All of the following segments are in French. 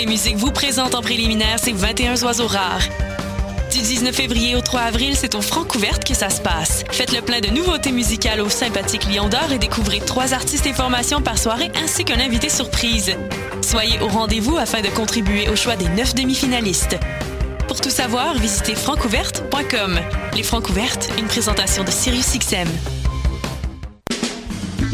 les musiques vous présentent en préliminaire ces 21 oiseaux rares. Du 19 février au 3 avril, c'est au Francouverte que ça se passe. Faites le plein de nouveautés musicales au sympathique Lion d'Or et découvrez trois artistes et formations par soirée ainsi qu'un invité surprise. Soyez au rendez-vous afin de contribuer au choix des neuf demi-finalistes. Pour tout savoir, visitez francouverte.com. Les Francouvertes, une présentation de SiriusXM.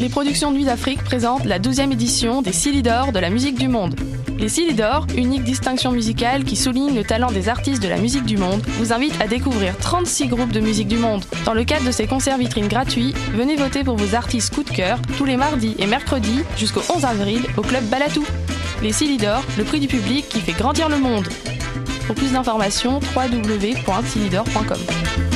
Les productions Nuit d'Afrique présentent la 12e édition des Silidor de la musique du monde. Les Silidor, unique distinction musicale qui souligne le talent des artistes de la musique du monde, vous invitent à découvrir 36 groupes de musique du monde. Dans le cadre de ces concerts vitrines gratuits, venez voter pour vos artistes coup de cœur tous les mardis et mercredis jusqu'au 11 avril au club Balatou. Les Silidor, le prix du public qui fait grandir le monde. Pour plus d'informations, www.silidor.com.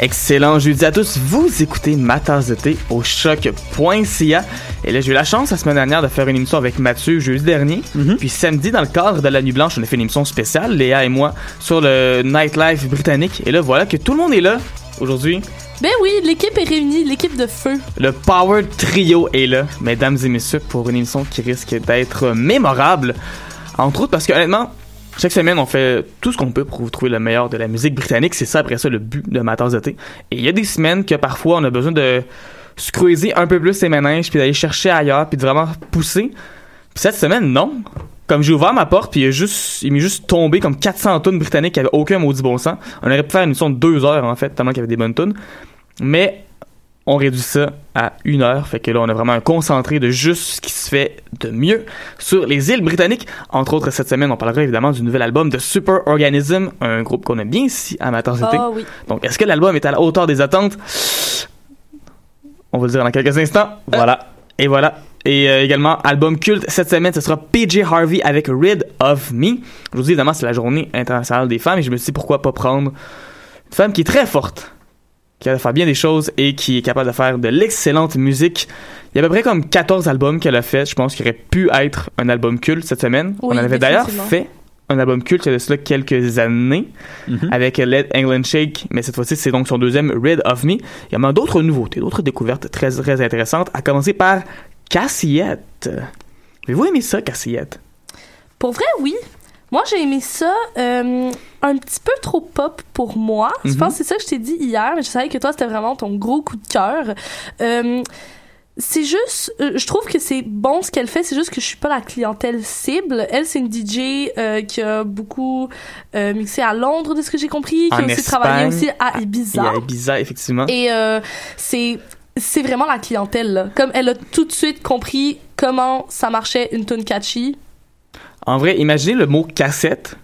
Excellent jeudi à tous. Vous écoutez ma de thé au choc.ca. Et là, j'ai eu la chance la semaine dernière de faire une émission avec Mathieu jeudi dernier. Puis samedi, dans le cadre de la Nuit Blanche, on a fait une émission spéciale, Léa et moi, sur le nightlife britannique. Et là, voilà que tout le monde est là aujourd'hui. Ben oui, l'équipe est réunie, l'équipe de feu. Le Power Trio est là, mesdames et messieurs, pour une émission qui risque d'être mémorable. Entre autres parce que, honnêtement, chaque semaine, on fait tout ce qu'on peut pour vous trouver le meilleur de la musique britannique. C'est ça, après ça, le but de ma tasse de thé. Et il y a des semaines que parfois, on a besoin de se creuser un peu plus ses méninges, puis d'aller chercher ailleurs, puis de vraiment pousser. Puis cette semaine, non. Comme j'ai ouvert ma porte, puis il, a juste, il m'est juste tombé comme 400 tonnes britanniques qui avaient aucun maudit bon sens. On aurait pu faire une émission de deux heures, en fait, tellement qu'il y avait des bonnes tonnes. Mais on réduit ça à une heure. Fait que là, on a vraiment un concentré de juste ce qui se fait de mieux sur les îles britanniques. Entre autres, cette semaine, on parlera évidemment du nouvel album de Super Organism, un groupe qu'on aime bien ici à Matin Ah oui. Donc, est-ce que l'album est à la hauteur des attentes? On va le dire dans quelques instants. Voilà. Et voilà. Et euh, également, album culte cette semaine, ce sera PJ Harvey avec Rid of Me. Aujourd'hui, évidemment, c'est la journée internationale des femmes et je me suis dit pourquoi pas prendre une femme qui est très forte, qui a faire bien des choses et qui est capable de faire de l'excellente musique. Il y a à peu près comme 14 albums qu'elle a fait. Je pense qu'il aurait pu être un album culte cette semaine. Oui, On en avait d'ailleurs fait un album culte il y a de cela quelques années avec Let England Shake, mais cette fois-ci c'est donc son deuxième Rid of Me. Il y a même d'autres nouveautés, d'autres découvertes très très intéressantes, à commencer par Cassiette. Avez-vous aimé ça, Cassiette? Pour vrai, oui. Moi, j'ai aimé ça euh, un petit peu trop pop pour moi. Je Mhm. pense que c'est ça que je t'ai dit hier, mais je savais que toi, c'était vraiment ton gros coup de cœur. Euh, c'est juste, euh, je trouve que c'est bon ce qu'elle fait, c'est juste que je suis pas la clientèle cible. Elle, c'est une DJ euh, qui a beaucoup euh, mixé à Londres, de ce que j'ai compris, qui En a aussi travaillé aussi à Ibiza. Il y a Ibiza, effectivement. Et c'est c'est vraiment la clientèle là. Comme elle a tout de suite compris comment ça marchait une tune catchy. En vrai, imaginez le mot cassette.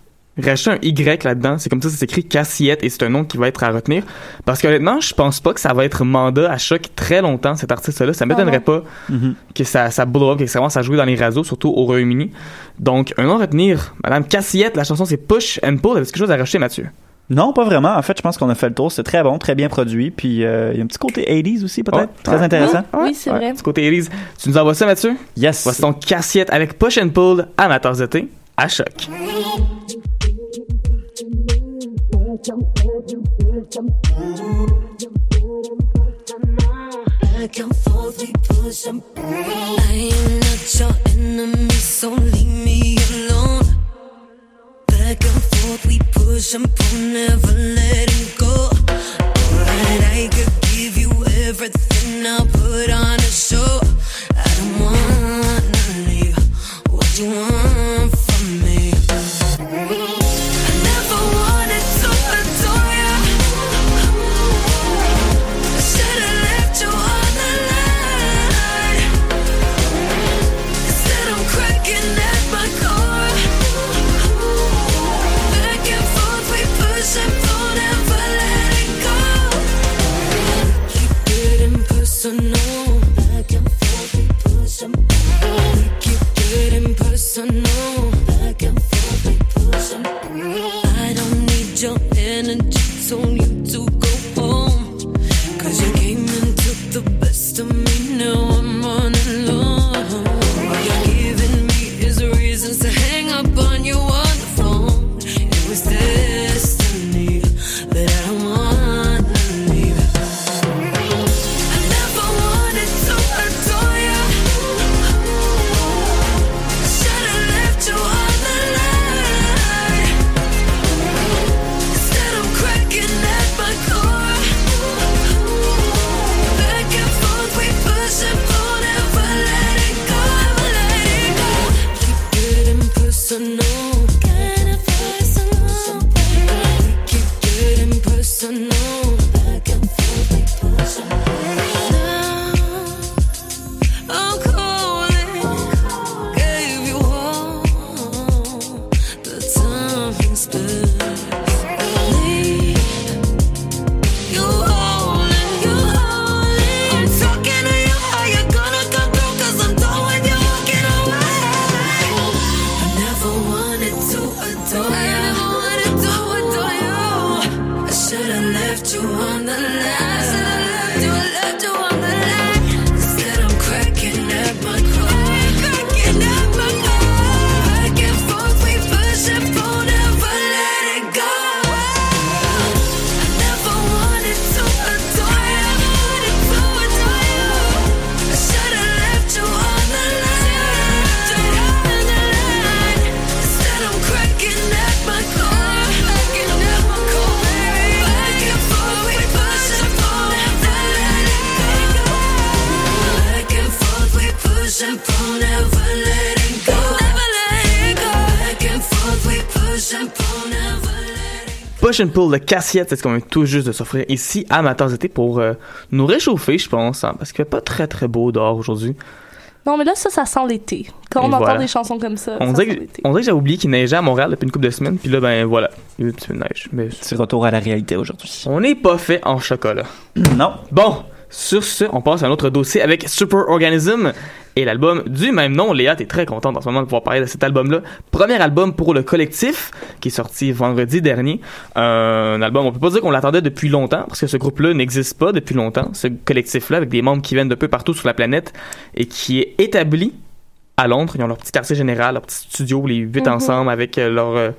Rachetez un Y là-dedans. C'est comme ça, c'est écrit cassiette et c'est un nom qui va être à retenir. Parce que honnêtement, je pense pas que ça va être mandat à choc très longtemps, cet artiste-là. Ça m'étonnerait pas que ça, ça blow up, que ça commence à jouer dans les réseaux, surtout au Royaume-Uni. Donc, un nom à retenir. Madame Cassiette, la chanson c'est Push and Pull. Est-ce quelque chose à rajouter, Mathieu? Non, pas vraiment. En fait, je pense qu'on a fait le tour. C'est très bon, très bien produit. Puis euh, il y a un petit côté 80s aussi, peut-être? Ouais. Très Ouais. intéressant. Oui, oui, c'est vrai. Du côté Elise, tu nous envoies ça, Mathieu? Yes. Voici ton cassiette avec Push and Pull tasse de thé. à choc. Back and forth, we push and pull. I am not your enemy, so leave me alone. Back and forth, we push and pull, never letting go. I could give you everything, I'll put on a show. I don't wanna leave. What you want Push and Pull de Cassiette, c'est ce qu'on vient tout juste de s'offrir ici à Matin été pour euh, nous réchauffer, je pense, hein, parce qu'il fait pas très très beau dehors aujourd'hui. Non, mais là, ça, ça sent l'été. Quand Et on voilà. entend des chansons comme ça, On ça dirait, sent que, l'été. on dirait que j'ai oublié qu'il neigeait à Montréal depuis une couple de semaines, puis là, ben voilà, il y a eu un petit peu de neige. Mais C'est retour à la réalité aujourd'hui. on n'est pas fait en chocolat. Non. Bon, sur ce, on passe à un autre dossier avec Super Organism et l'album du même nom. Léa, t'es très contente en ce moment de pouvoir parler de cet album-là. Premier album pour le collectif, qui est sorti vendredi dernier. Euh, un album, on peut pas dire qu'on l'attendait depuis longtemps, parce que ce groupe-là n'existe pas depuis longtemps. Ce collectif-là, avec des membres qui viennent de peu partout sur la planète et qui est établi à Londres. Ils ont leur petit quartier général, leur petit studio, les huit Mhm. ensemble, avec euh, leur, euh,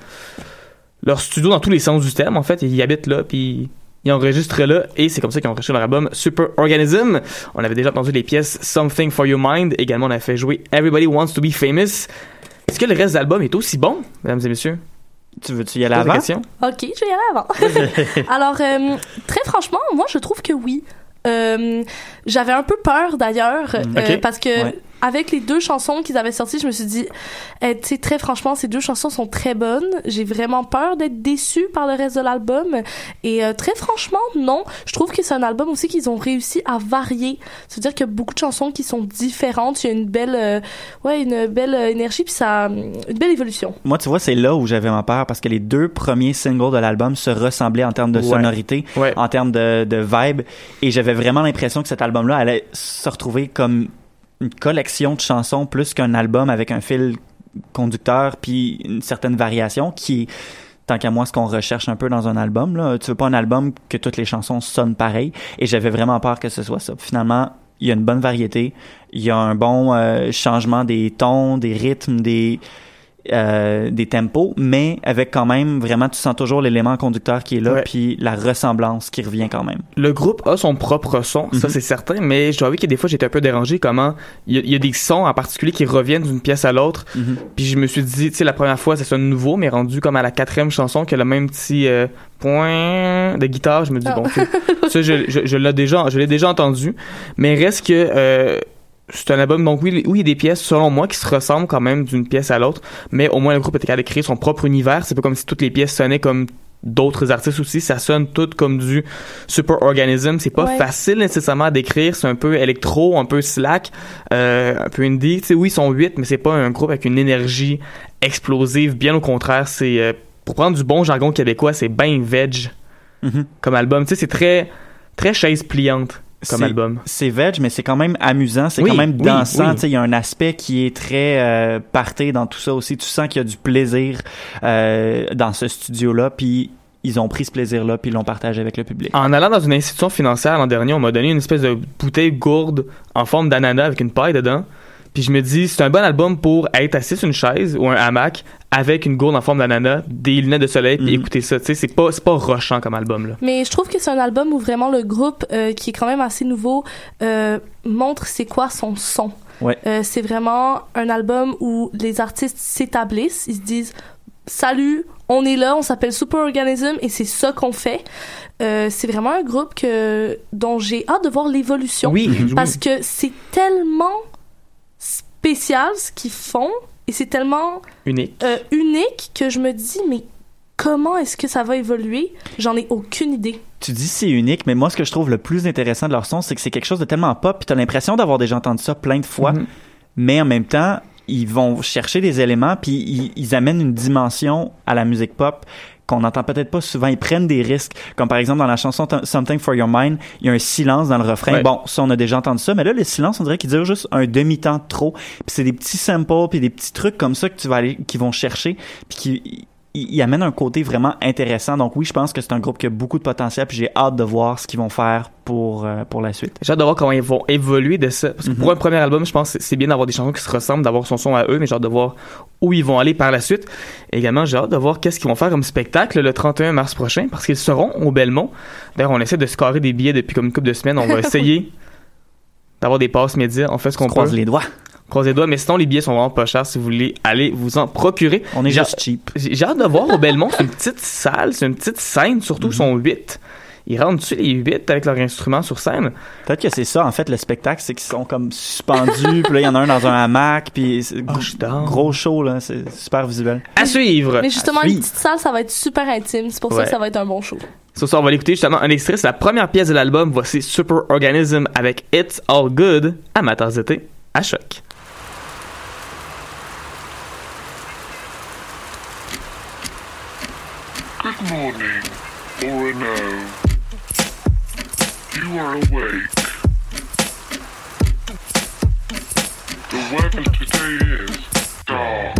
leur studio dans tous les sens du terme, en fait. Ils y habitent là, puis ils enregistrent là, et c'est comme ça qu'ils ont enregistré leur album Super Organism. On avait déjà entendu les pièces Something for Your Mind. Également, on a fait jouer Everybody Wants to Be Famous. Est-ce que le reste de l'album est aussi bon, mesdames et messieurs? Tu veux-tu y aller avant? question. Ok, je vais y aller avant. Alors, euh, très franchement, moi, je trouve que oui. Euh, J'avais un peu peur d'ailleurs, Mm. euh, parce que Ouais. Avec les deux chansons qu'ils avaient sorties, je me suis dit, eh, tu sais, très franchement, ces deux chansons sont très bonnes. J'ai vraiment peur d'être déçue par le reste de l'album. Et euh, très franchement, non. Je trouve que c'est un album aussi qu'ils ont réussi à varier. C'est-à-dire qu'il y a beaucoup de chansons qui sont différentes. Il y a une belle, euh, ouais, une belle euh, énergie, puis ça, une belle évolution. Moi, tu vois, c'est là où j'avais ma peur parce que les deux premiers singles de l'album se ressemblaient en termes de Ouais. sonorité, Ouais. en termes de, de vibe. Et j'avais vraiment l'impression que cet album-là allait se retrouver comme une collection de chansons plus qu'un album avec un fil conducteur puis une certaine variation qui tant qu'à moi ce qu'on recherche un peu dans un album là. Tu veux pas un album que toutes les chansons sonnent pareil. Et j'avais vraiment peur que ce soit ça. Finalement il y a une bonne variété. Il y a un bon euh, changement des tons des rythmes des euh, des tempos, mais avec quand même vraiment, tu sens toujours l'élément conducteur qui est là, puis la ressemblance qui revient quand même. Le groupe a son propre son, ça Mhm. c'est certain, mais je dois avouer que des fois j'étais un peu dérangé comment il y, a- il y a des sons en particulier qui reviennent d'une pièce à l'autre. Mhm. Puis je me suis dit, tu sais, la première fois ça sonne nouveau, mais rendu comme à la quatrième chanson a le même petit euh, point de guitare, je me dis Ah. bon, ok, ça je, je, je l'ai déjà, je l'ai déjà entendu, mais reste que euh, c'est un album, donc oui, oui, il y a des pièces, selon moi, qui se ressemblent quand même d'une pièce à l'autre, mais au moins le groupe était capable de créer son propre univers. C'est pas comme si toutes les pièces sonnaient comme d'autres artistes aussi. Ça sonne tout comme du super organism. C'est pas Ouais. facile nécessairement à décrire. C'est un peu électro, un peu slack, euh, un peu indie. Tu sais, oui, ils sont huit, mais c'est pas un groupe avec une énergie explosive. Bien au contraire, c'est, euh, pour prendre du bon jargon québécois, c'est ben veg Mhm. comme album. Tu sais, c'est très, très chaise pliante comme album. C'est veg, mais c'est quand même amusant, c'est Oui, quand même dansant. oui. Il y a un aspect qui est très euh, parté dans tout ça aussi. Tu sens qu'il y a du plaisir euh, dans ce studio-là, puis ils ont pris ce plaisir-là, puis ils l'ont partagé avec le public. En allant dans une institution financière l'an dernier, on m'a donné une espèce de bouteille gourde en forme d'ananas avec une paille dedans. Puis je me dis, c'est un bon album pour être assis sur une chaise ou un hamac avec une gourde en forme d'ananas, des lunettes de soleil, puis Mhm. écouter ça. Tu sais, c'est pas, c'est pas rochant comme album, là. Mais je trouve que c'est un album où vraiment le groupe, euh, qui est quand même assez nouveau, euh, montre c'est quoi son son. Ouais. Euh, c'est vraiment un album où les artistes s'établissent, ils se disent salut, on est là, on s'appelle Super Organism et c'est ça qu'on fait. Euh, c'est vraiment un groupe que dont j'ai hâte de voir l'évolution Oui, oui. parce que c'est tellement spécial ce qu'ils font et c'est tellement unique. euh, unique que je me dis mais comment est-ce que ça va évoluer? J'en ai aucune idée. Tu dis c'est unique, mais moi, ce que je trouve le plus intéressant de leur son, c'est que c'est quelque chose de tellement pop, puis t'as l'impression d'avoir déjà entendu ça plein de fois, Mhm. mais en même temps, ils vont chercher des éléments, puis ils, ils amènent une dimension à la musique pop qu'on n'entend peut-être pas souvent. Ils prennent des risques, comme par exemple dans la chanson Something for Your Mind, il y a un silence dans le refrain. Ouais. Bon, ça, on a déjà entendu ça, mais là, le silence, on dirait qu'il dure juste un demi-temps de trop. Puis c'est des petits samples, puis des petits trucs comme ça que tu vas aller, qui vont chercher, puis qui ils amènent un côté vraiment intéressant. Donc oui, je pense que c'est un groupe qui a beaucoup de potentiel, puis j'ai hâte de voir ce qu'ils vont faire pour, euh, pour la suite. J'ai hâte de voir comment ils vont évoluer de ça. Parce que pour un premier album, je pense que c'est bien d'avoir des chansons qui se ressemblent, d'avoir son son à eux, mais j'ai hâte de voir où ils vont aller par la suite. Et également, j'ai hâte de voir qu'est-ce qu'ils vont faire comme spectacle le 31 mars prochain, parce qu'ils seront au Belmont. D'ailleurs, on essaie de se carrer des billets depuis comme une couple de semaines. On va essayer d'avoir des passes médias. On fait ce qu'on On croise peut. les doigts. Croise les doigts, mais sinon, les billets sont vraiment pas chers si vous voulez aller vous en procurer. On est J'ai- juste cheap. J'ai hâte de voir au Belmont. C'est une petite salle, c'est une petite scène, surtout, ils sont 8. Ils rentrent dessus les 8 avec leurs instruments sur scène. Peut-être que c'est ça, en fait, le spectacle, c'est qu'ils sont comme suspendus, puis là, il y en a un dans un hamac, puis c'est Oh, down. gros show, là, c'est super visuel. À suivre! Mais justement, une petite salle, ça va être super intime. C'est pour ça que ça va être un bon show. Sur ça, on va l'écouter justement un extrait. C'est la première pièce de l'album. Voici Super Organism avec It's All Good, amateurs d'été, à choc. Morning, or no. You are awake. The weather today is dark.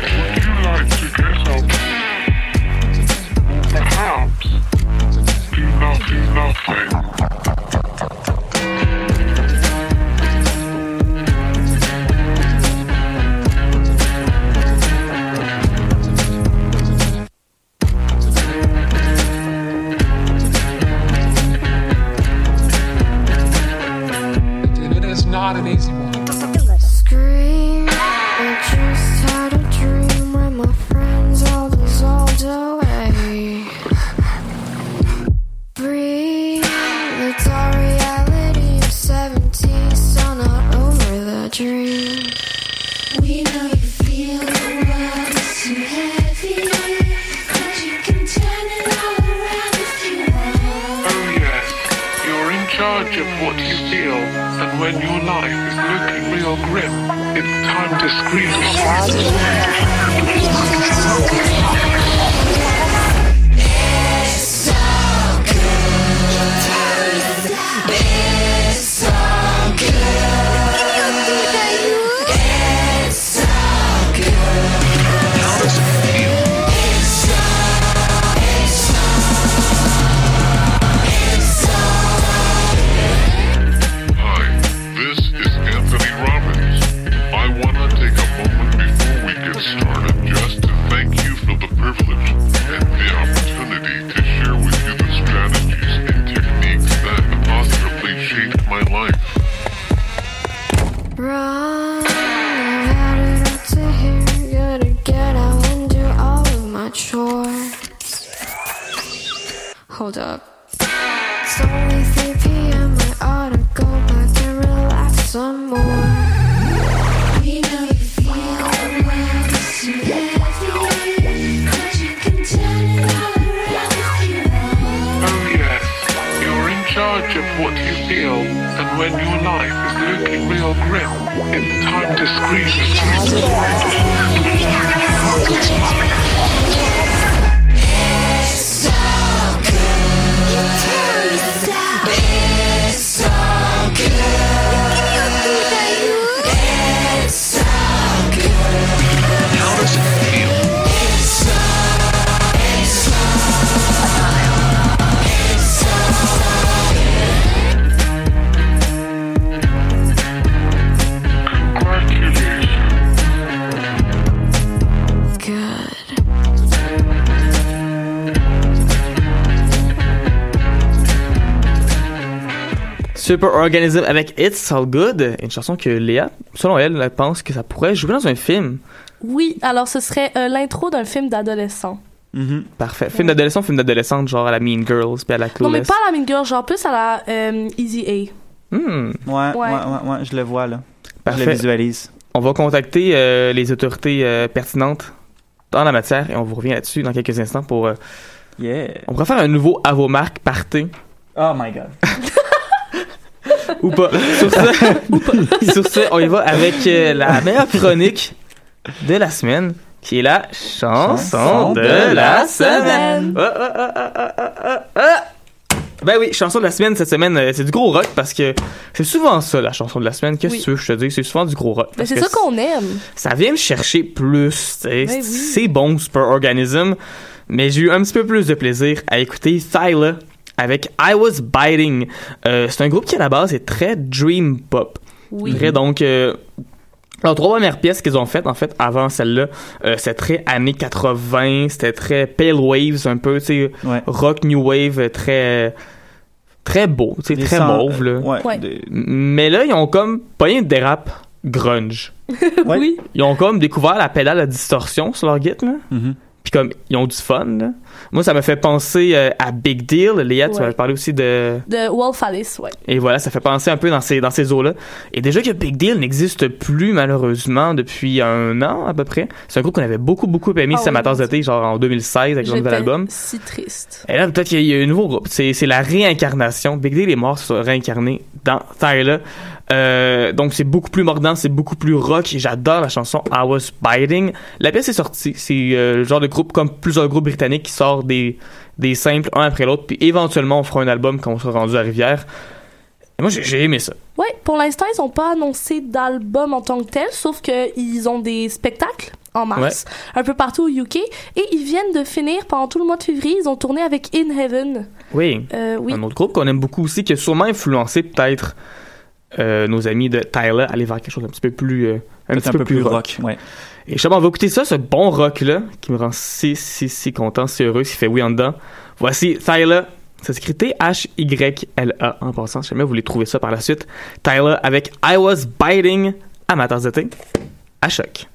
Would you like to get up? Perhaps do nothing. Not an easy one. Scream. I just had a dream where my friends all dissolved away. Breathe. The dark reality of 17 still not over the dream. We know you feel the world is too heavy. But you can turn it all around if you want. Oh yes, you're in charge of what you feel, and when your life your grip. It's time to scream. Super Organism avec It's All Good, une chanson que Léa, selon elle, elle pense que ça pourrait jouer dans un film. Oui, alors ce serait euh, l'intro d'un film d'adolescent. Parfait. Film d'adolescent, film d'adolescente, genre à la Mean Girls puis à la Non, mais Clueless. pas à la Mean Girl, genre plus à la euh, Easy A. Hmm. Ouais, ouais, Ouais. ouais, ouais, je le vois là. Je Parfait. le visualise. On va contacter euh, les autorités euh, pertinentes dans la matière et on vous revient là-dessus dans quelques instants pour. euh, On pourrait faire un nouveau à vos marques party. Oh my god. Ou pas. Sur ce, sur ce, on y va avec euh, la meilleure chronique de la semaine, qui est la chanson, Chanson de, de la semaine. semaine. Ben oui, chanson de la semaine cette semaine, euh, c'est du gros rock parce que c'est souvent ça la chanson de la semaine. Qu'est-ce Oui. que tu veux que je te dise? C'est souvent du gros rock. Ben, parce c'est ça qu'on aime. ça vient me chercher plus. tu sais. Ben oui. C'est bon, Super Organism. Mais j'ai eu un petit peu plus de plaisir à écouter Thyla avec I Was Biting. Euh, c'est un groupe qui, à la base, est très dream pop. Oui. Très, donc, euh, leurs trois premières pièces qu'ils ont faites, en fait, avant celle-là, euh, c'était très années 80, c'était très pale waves, un peu, tu sais, rock new wave, très très beau, tu sais, très mauve, là. ouais, Ouais. des- Mais là, ils ont comme pas rien de dérap grunge. oui. Ils ont comme découvert la pédale à distorsion sur leur git, là. Mm-hmm. Comme, ils ont du fun, là. Moi, ça me fait penser euh, à Big Deal. Léa, tu m'avais parlé aussi de... De Wolf Alice, ouais. Et voilà, ça fait penser un peu dans ces, dans ces eaux-là. Et déjà que Big Deal n'existe plus, malheureusement, depuis un an, à peu près. C'est un groupe qu'on avait beaucoup, beaucoup aimé, Ah c'est oui, Amateurs d'été, genre en 2016, avec leur nouvel album. si triste. Et là, peut-être qu'il y a un nouveau groupe. C'est, la réincarnation. Big Deal est mort, se sont réincarnés dans Tyler. Euh, donc c'est beaucoup plus mordant, c'est beaucoup plus rock. et J'adore la chanson I Was Biting. La pièce est sortie. C'est euh, le genre de groupe comme plusieurs groupes britanniques qui sortent des, des simples un après l'autre. Puis éventuellement on fera un album quand on sera rendu à Rivière. Et moi j'ai, j'ai aimé ça. Ouais, pour l'instant, ils n'ont pas annoncé d'album en tant que tel, sauf qu'ils ont des spectacles en mars, un peu partout au UK, et ils viennent de finir pendant tout le mois de février. Ils ont tourné avec In Heaven. Oui. Euh, oui. Un autre groupe qu'on aime beaucoup aussi, qui a sûrement influencé peut-être euh, nos amis de Tyler, aller vers quelque chose un petit peu plus, euh, un, petit un peu, peu plus rock. rock, ouais. Et justement, on va écouter ça, ce bon rock-là, qui me rend si, si, si content, si heureux, qui fait oui en dedans. Voici Tyler. Ça s'écrit T-H-Y-L-A en passant. Si jamais vous voulez trouver ça par la suite. Tyler avec I Was Biting de thé. À choc.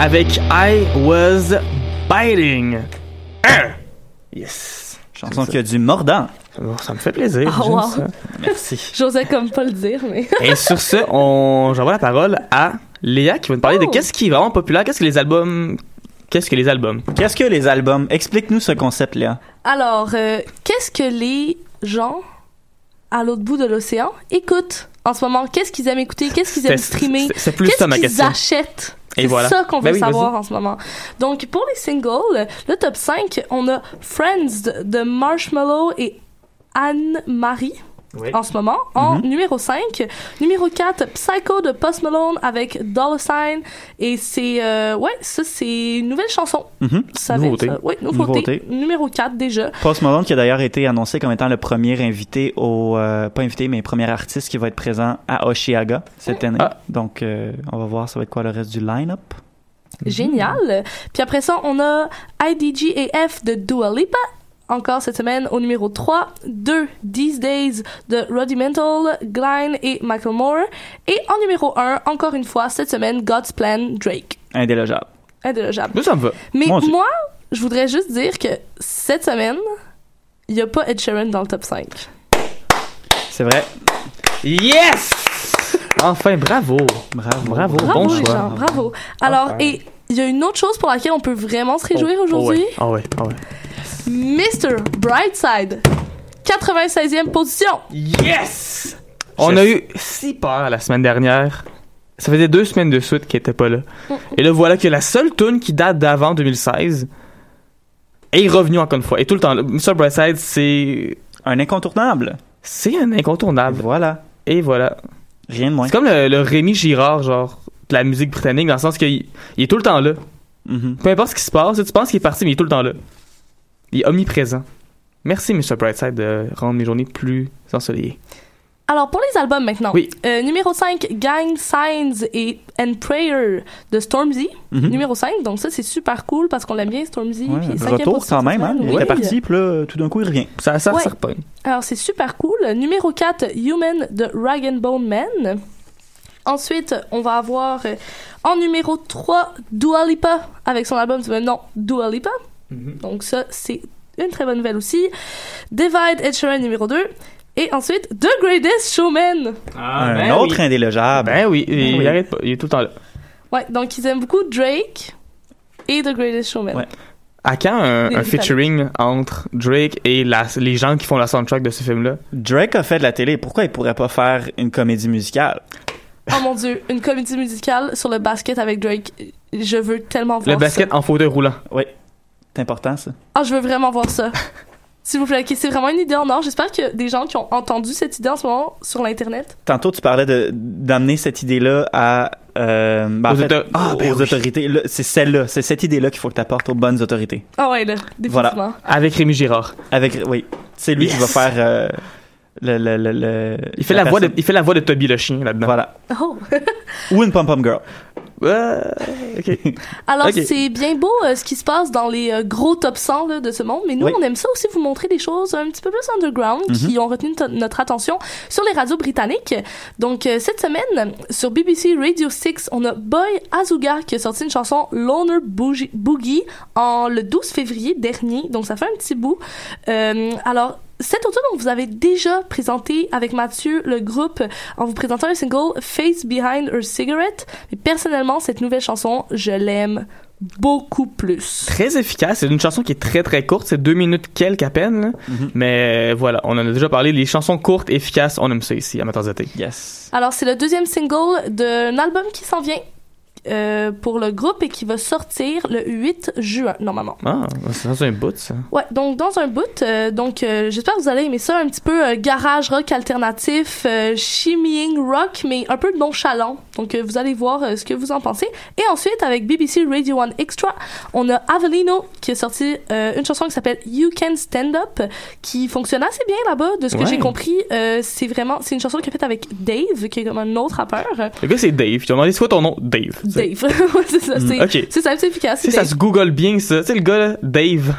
Avec I Was Biting. Hein? Yes. Chanson qui a du mordant. Ça me fait plaisir. Ah, j'aime wow. ça. Merci. J'osais comme pas le dire, mais. Et sur ce, on... j'envoie la parole à Léa qui va nous parler de Oh. qu'est-ce qui est vraiment populaire, qu'est-ce que les albums. Qu'est-ce que les albums? Qu'est-ce que les albums? Explique-nous ce concept, Léa. Alors, euh, qu'est-ce que les gens à l'autre bout de l'océan écoutent en ce moment? Qu'est-ce qu'ils aiment écouter? Qu'est-ce qu'ils aiment streamer? c'est- plus Qu'est-ce ça, ma qu'ils question. achètent? C'est voilà. ça qu'on veut Ben oui, savoir en ce moment. Donc, pour les singles, le top 5, on a Friends de- de Marshmallow et Anne-Marie. Oui. En ce moment, en Mhm. numéro 5. Numéro 4, Psycho de Post Malone avec Dollar Sign. Et c'est, euh, ouais, ça, c'est une nouvelle chanson. Mhm. Ça va être Nouveauté. ça. Oui, nouveauté. Nouveauté. Numéro 4 déjà. Post Malone qui a d'ailleurs été annoncé comme étant le premier invité au euh, pas invité mais premier artiste qui va être présent à Oshiaga cette année. Ah. Donc euh, on va voir ça va être quoi le reste du line-up? Génial. Puis après ça, on a IDGAF de Dua Lipa. Encore cette semaine au numéro 3. 2, These Days de Rudimental, Glenn et Michael Moore. Et en numéro 1, encore une fois, cette semaine, God's Plan, Drake. Indélogeable. Indélogeable. Nous, ça me va. Mais Moi je voudrais juste dire que cette semaine, il n'y a pas Ed Sheeran dans le top 5. C'est vrai. Yes! Enfin, bravo. Bravo. Bravo, Bravo, bon les choix. gens, bravo. Alors, Enfin. et il y a une autre chose pour laquelle on peut vraiment se réjouir Oh, aujourd'hui? Ah ouais, ah ouais. Mr. Brightside, 96e position. Yes! On a eu si peur la semaine dernière. Ça faisait deux semaines de suite qu'il était pas là. Et là, voilà que la seule tune qui date d'avant 2016 est revenue encore une fois. Et tout le temps, Mr. Brightside, c'est... Un incontournable. C'est un incontournable. Voilà. Et voilà. Rien de moins. C'est comme le, le Rémi Girard, genre, de la musique britannique, dans le sens qu'il il est tout le temps là. Mhm. Peu importe ce qui se passe, tu penses qu'il est parti, mais il est tout le temps là. Il est omniprésent. Merci, Mr. Brightside, de rendre mes journées plus ensoleillées. Alors, pour les albums maintenant. Oui. Euh, numéro 5, Gang Signs et And Prayer de Stormzy. Mhm. Numéro 5, donc ça, c'est super cool parce qu'on l'aime bien, Stormzy. Ouais, puis retour quand même, hein? semaine, Il oui. était parti, puis là, tout d'un coup, il revient. Ça, ça, Ouais. ça repogne. Alors, c'est super cool. Numéro 4, Human de Rag and Bone Man. Ensuite, on va avoir euh, en numéro 3, Dua Lipa avec son album du même nom, Lipa. Donc ça, c'est une très bonne nouvelle aussi. Divide Ed Sheeran numéro 2. Et ensuite, The Greatest Showman. un ben autre oui. indélogeable. Ben oui, il, Ben oui. il arrête pas. Il est tout le temps là. Ouais, donc ils aiment beaucoup Drake et The Greatest Showman. Ouais. À quand un, featuring entre Drake et la- les gens qui font la soundtrack de ce film-là? Drake a fait de la télé. Pourquoi il pourrait pas faire une comédie musicale? Oh mon dieu, une comédie musicale sur le basket avec Drake. Je veux tellement voir Le basket ça. en fauteuil roulant. Oui. C'est important, ça. Ah, je veux vraiment voir ça. S'il vous plaît, ok, c'est vraiment une idée en or. J'espère a des gens qui ont entendu cette idée en ce moment sur l'internet. Tantôt, tu parlais de d'amener cette idée-là à euh, ben, en Aux fait, auto- Ah, aux, ben aux oui. autorités. C'est celle-là, c'est cette idée-là qu'il faut que tu apportes aux bonnes autorités. Ah ouais, là, définitivement. Avec Rémi Girard. Avec, oui, c'est lui qui va faire euh, le, le, le, le- Il fait la, voix de, il fait la voix de Toby le chien là-dedans. Voilà. Oh. Ou une pom-pom girl. Ouais, ok. Alors, c'est bien beau euh, ce qui se passe dans les euh, gros top 100 là, de ce monde, mais nous, Oui. on aime ça aussi vous montrer des choses un petit peu plus underground Mhm. qui ont retenu notre attention sur les radios britanniques. Donc, euh, cette semaine, sur BBC Radio 6, on a Boy Azuga qui a sorti une chanson Loner Boogie, Boogie en le 12 février dernier, donc ça fait un petit bout. Euh, alors, cet automne, on vous avait déjà présenté avec Mathieu le groupe en vous présentant un single Face Behind Her Cigarette. Mais personnellement, cette nouvelle chanson, je l'aime beaucoup plus. Très efficace. C'est une chanson qui est très très courte. C'est deux minutes quelques à peine. là. Mhm. Mais euh, voilà, on en a déjà parlé. Les chansons courtes, efficaces, on aime ça ici à Matin Zété. Yes. Alors, c'est le deuxième single d'un album qui s'en vient euh, pour le groupe et qui va sortir le 8 juin, normalement. Ah, c'est dans un bout, ça. Ouais, donc dans un bout, euh, donc euh, j'espère que vous allez aimer ça, un petit peu euh, garage rock alternatif, euh, shimmying rock, mais un peu nonchalant. Donc euh, vous allez voir euh, ce que vous en pensez. Et ensuite, avec BBC Radio 1 Extra, on a Avelino qui a sorti euh, une chanson qui s'appelle You Can Stand Up, qui fonctionne assez bien là-bas. De ce que Ouais. j'ai compris, euh, c'est vraiment, c'est une chanson qui est faite avec Dave, qui est comme un autre rappeur. Le gars, c'est Dave. Tu as demandé, c'est quoi ton nom? Dave. Dave, Ouais, c'est ça, Mm, c'est ok. c'est simple, c'est efficace. Si ça se google bien, ça. Tu sais, le gars, là, Dave.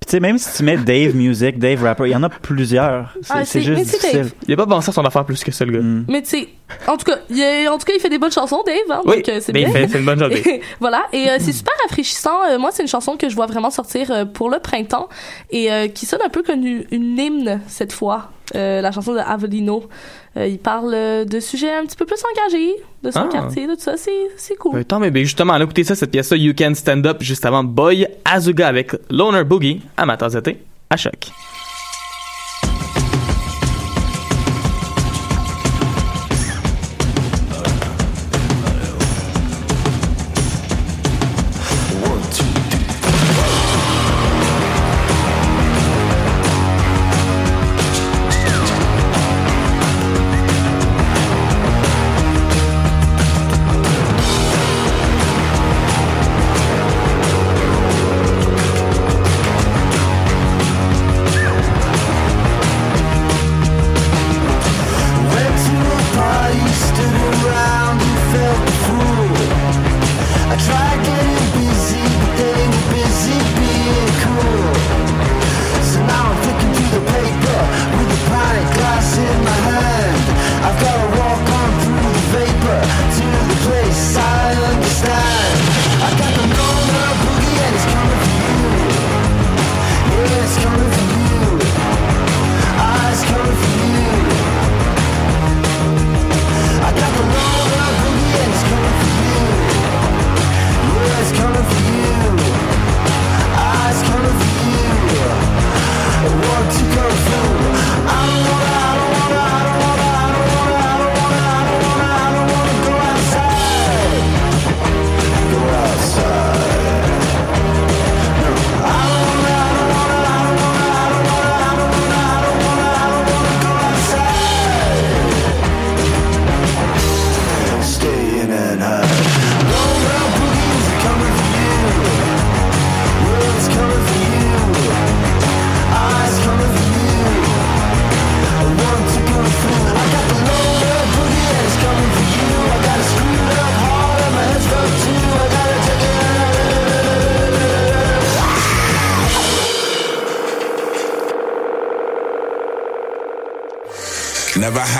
Puis tu sais, même si tu mets Dave Music, Dave Rapper, il y en a plusieurs. C'est Ah, juste mais difficile. Dave. Il a pas pensé à son affaire plus que ça, le gars. Mm. Mais tu sais, en tout cas, il, en tout cas, il fait des bonnes chansons, Dave. Hein, Oui, donc, euh, c'est il bien. fait- c'est une bonne. Et voilà, et euh, c'est super rafraîchissant. Euh, moi, c'est une chanson que je vois vraiment sortir euh, pour le printemps et euh, qui sonne un peu comme une, une hymne cette fois. Euh, la chanson de Avelino. Euh, il parle euh, de sujets un petit peu plus engagés, de son Ah. quartier, de tout ça. C'est, cool. Euh, Tant mais ben, justement, on a écouté ça, cette pièce-là, You Can Stand Up, juste avant Boy Azuga avec Loner Boogie, amateur d'été, à choc.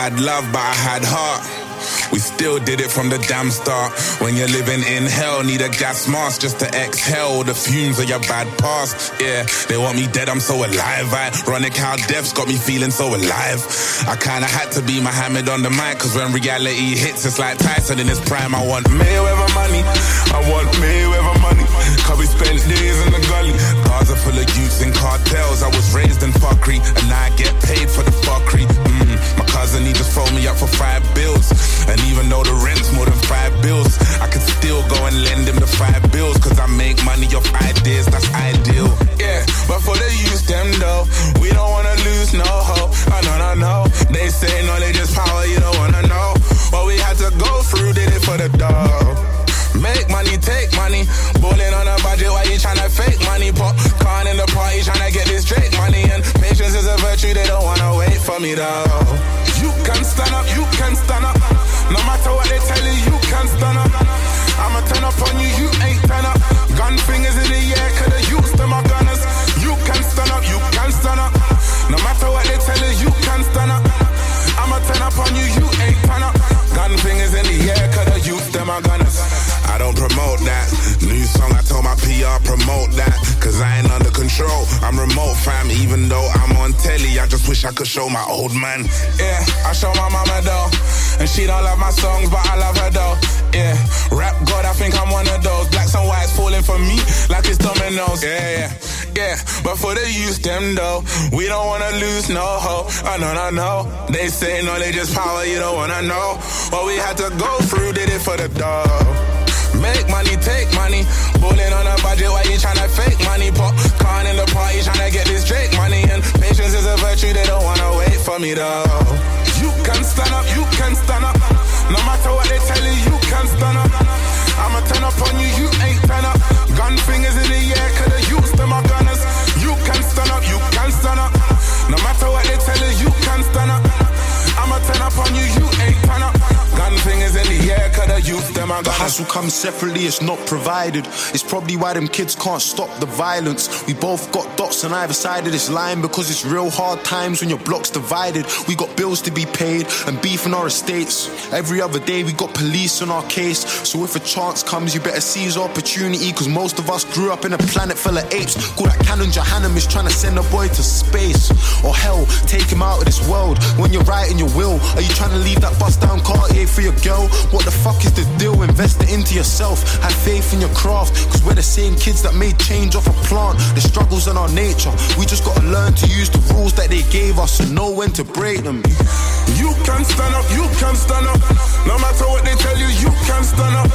Had love, but I had heart. We still did it from the damn start. When you're living in hell, need a gas mask just to exhale the fumes of your bad past. Yeah, they want me dead, I'm so alive. Ironic how death's got me feeling so alive. I kinda had to be Muhammad on the mic, cause when reality hits, it's like Tyson in his prime. I want Mayweather money, I want Mayweather money. Cause we spent days in the gully. Cars are full of youths and cartels. I was raised in fuckery, and I get paid for the fuckery. Cousin, he just phoned me up for five bills. And even though the rent's more than five bills, I could still go and lend him the five bills. Cause I make money off ideas, that's ideal. Yeah, but for the youth, them though, we don't wanna lose no hope. Oh, no, no, no. They say knowledge is power, you don't wanna know. What we had to go through, did it for the dog. Make money, take money. Balling on a budget while you tryna fake money. Pop corn in the party, tryna get this Drake money. And patience is a virtue, they don't wanna wait for me though. PR promote that. Cause I ain't under control. I'm remote fam, even though I'm on telly. I just wish I could show my old man. Yeah, I show my mama though. And she don't love my songs, but I love her though. Yeah, rap God, I think I'm one of those. Blacks and whites falling for me like it's dominoes. Yeah, yeah, yeah. But for the youth, them though, we don't wanna lose no hope. Oh, no, no, no. They say knowledge is power, you don't wanna know. What we had to go through, did it for the dog. Make money, take money. Balling on a budget while you tryna fake money. Pop corn in the party, tryna get this Drake money. And patience is a virtue, they don't wanna wait for me though. You can stand up, you can stand up. No matter what they tell you The hassle comes separately, it's not provided. It's probably why them kids can't stop the violence. We both got dots on either side of this line because it's real hard times when your block's divided. We got bills to be paid and beef in our estates. Every other day we got police on our case. So if a chance comes, you better seize opportunity because most of us grew up in a planet full of apes. Call that Canon Johannem is trying to send a boy to space. Or hell, take him out of this world. When you're writing your will, are you trying to leave that bust down Cartier for your girl? What the fuck is the deal? Invest into yourself. Have faith in your craft. Cause we're the same kids that made change off a plant. The struggles in our nature. We just gotta learn to use the rules that they gave us and know when to break them. You can stand up, you can stand up. No matter what they tell you, you can stand up.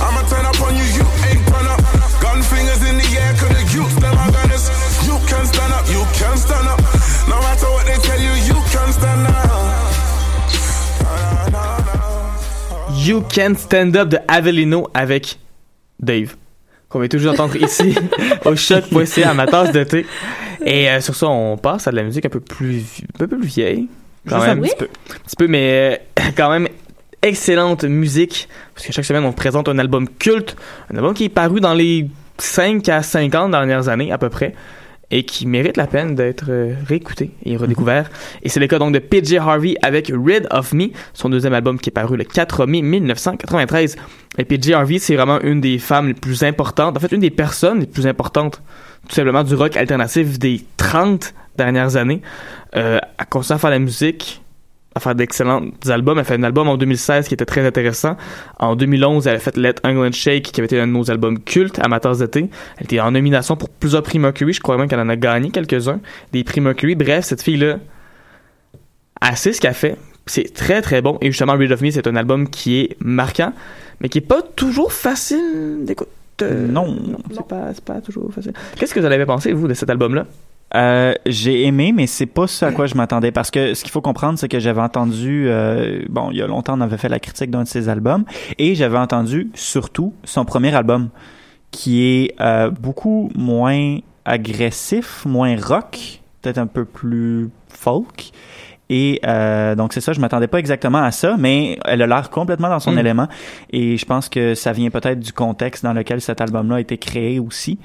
I'ma turn up on you, you ain't turn up. Gun fingers in the air, cause the youths, them are gunners. You can stand up, you can stand up. No matter what they tell you, you can stand up. You Can Stand Up de Avelino avec Dave. Qu'on va toujours entendre ici au choc.ca à ma tasse de thé. Et euh, sur ça, on passe à de la musique un peu plus, un peu plus vieille. Quand Juste un même. petit peu. Un petit peu, mais euh, quand même excellente musique. Parce que chaque semaine, on présente un album culte. Un album qui est paru dans les 5 à 50 dernières années, à peu près. Et qui mérite la peine d'être euh, réécouté et redécouvert. Et c'est le cas donc de PJ Harvey avec Rid of Me, son deuxième album qui est paru le 4 mai 1993. Et PJ Harvey, c'est vraiment une des femmes les plus importantes, en fait, une des personnes les plus importantes, tout simplement, du rock alternatif des 30 dernières années. Euh, elle continue à faire la musique, à faire d'excellents albums. Elle a fait un album en 2016 qui était très intéressant. En 2011, elle a fait Let England Shake, qui avait été un de nos albums cultes, Amateurs d'été. Elle était en nomination pour plusieurs prix Mercury. Je crois même qu'elle en a gagné quelques-uns. Des prix Mercury. Bref, cette fille-là, elle sait ce qu'elle fait. C'est très très bon. Et justement, Rid of Me, c'est un album qui est marquant, mais qui est pas toujours facile d'écoute. Euh, non. c'est pas, c'est pas toujours facile. Qu'est-ce que vous en avez pensé, vous, de cet album-là? Euh, j'ai aimé, mais c'est pas ce à quoi je m'attendais parce que ce qu'il faut comprendre, c'est que j'avais entendu, euh, bon, il y a longtemps, on avait fait la critique d'un de ses albums et j'avais entendu surtout son premier album qui est euh, beaucoup moins agressif, moins rock, peut-être un peu plus folk. Et euh, donc c'est ça, je m'attendais pas exactement à ça, mais elle a l'air complètement dans son Mm. élément. Et je pense que ça vient peut-être du contexte dans lequel cet album-là a été créé aussi.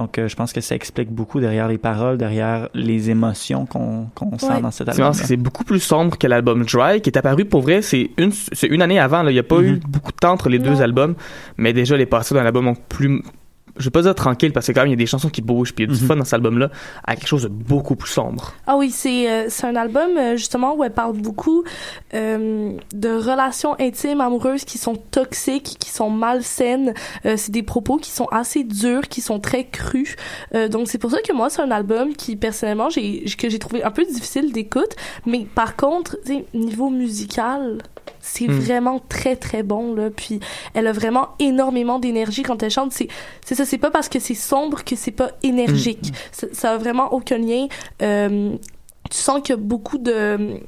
Donc euh, je pense que ça explique beaucoup derrière les paroles, derrière les émotions qu'on qu'on sent dans cet album. c'est beaucoup plus sombre que l'album Dry, qui est apparu pour vrai, c'est une, c'est une année avant. là. Il n'y a pas eu beaucoup de temps entre les deux albums, mais déjà, elle est passée d'un album donc plus. Je vais pas dire tranquille, parce que quand même, il y a des chansons qui bougent, puis il y a du Mhm. fun dans cet album-là, à quelque chose de beaucoup plus sombre. Ah oui, c'est euh, c'est un album euh, justement où elle parle beaucoup euh, de relations intimes, amoureuses qui sont toxiques, qui sont malsaines. Euh, c'est des propos qui sont assez durs, qui sont très crus. Euh, donc c'est pour ça que moi c'est un album qui personnellement j'ai que j'ai trouvé un peu difficile d'écoute, mais par contre, niveau musical, c'est Mm. vraiment très très bon là. Puis elle a vraiment énormément d'énergie quand elle chante. C'est c'est ça, c'est pas parce que c'est sombre que c'est pas énergique. Ça, ça a vraiment aucun lien. Euh, tu sens qu'il y a beaucoup de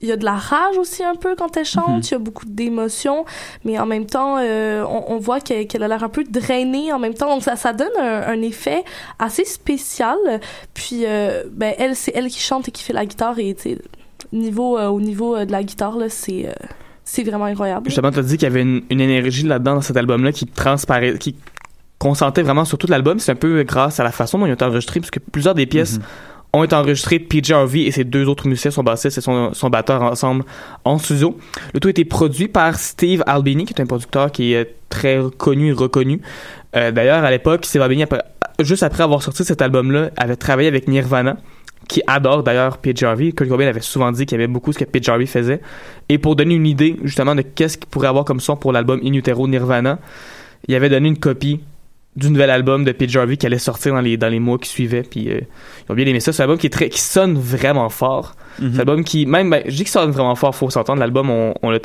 il y a de la rage aussi un peu quand elle chante, Mhm. il y a beaucoup d'émotions, mais en même temps, euh, on, on voit qu'elle a l'air un peu drainée en même temps, donc ça, ça donne un, un effet assez spécial. Puis, euh, ben elle, c'est elle qui chante et qui fait la guitare et niveau euh, au niveau euh, de la guitare là, c'est euh, c'est vraiment incroyable. Justement, tu as dit qu'il y avait une, une énergie là-dedans, dans cet album-là, qui transparaît, qui consentait vraiment sur tout l'album. C'est un peu grâce à la façon dont il a été enregistré, puisque plusieurs des pièces ont été enregistrées de PJ Harvey et ses deux autres musiciens, son bassiste et son, son batteur ensemble en studio. Le tout a été produit par Steve Albini, qui est un producteur qui est très connu et reconnu. Euh, D'ailleurs, à l'époque, Steve Albini, juste après avoir sorti cet album-là, avait travaillé avec Nirvana qui adore d'ailleurs PJ Harvey. Kurt Cobain avait souvent dit qu'il aimait beaucoup ce que PJ Harvey faisait. Et pour donner une idée justement de qu'est-ce qu'il pourrait avoir comme son pour l'album In Utero Nirvana, il avait donné une copie du nouvel album de PJ Harvey qui allait sortir dans les, dans les mois qui suivaient. Puis euh, ils ont bien aimé ça. C'est un album qui, est très, qui sonne vraiment fort. Mhm. C'est un album qui, même, ben, je dis qu'il sonne vraiment fort, faut s'entendre. L'album, on, on l'a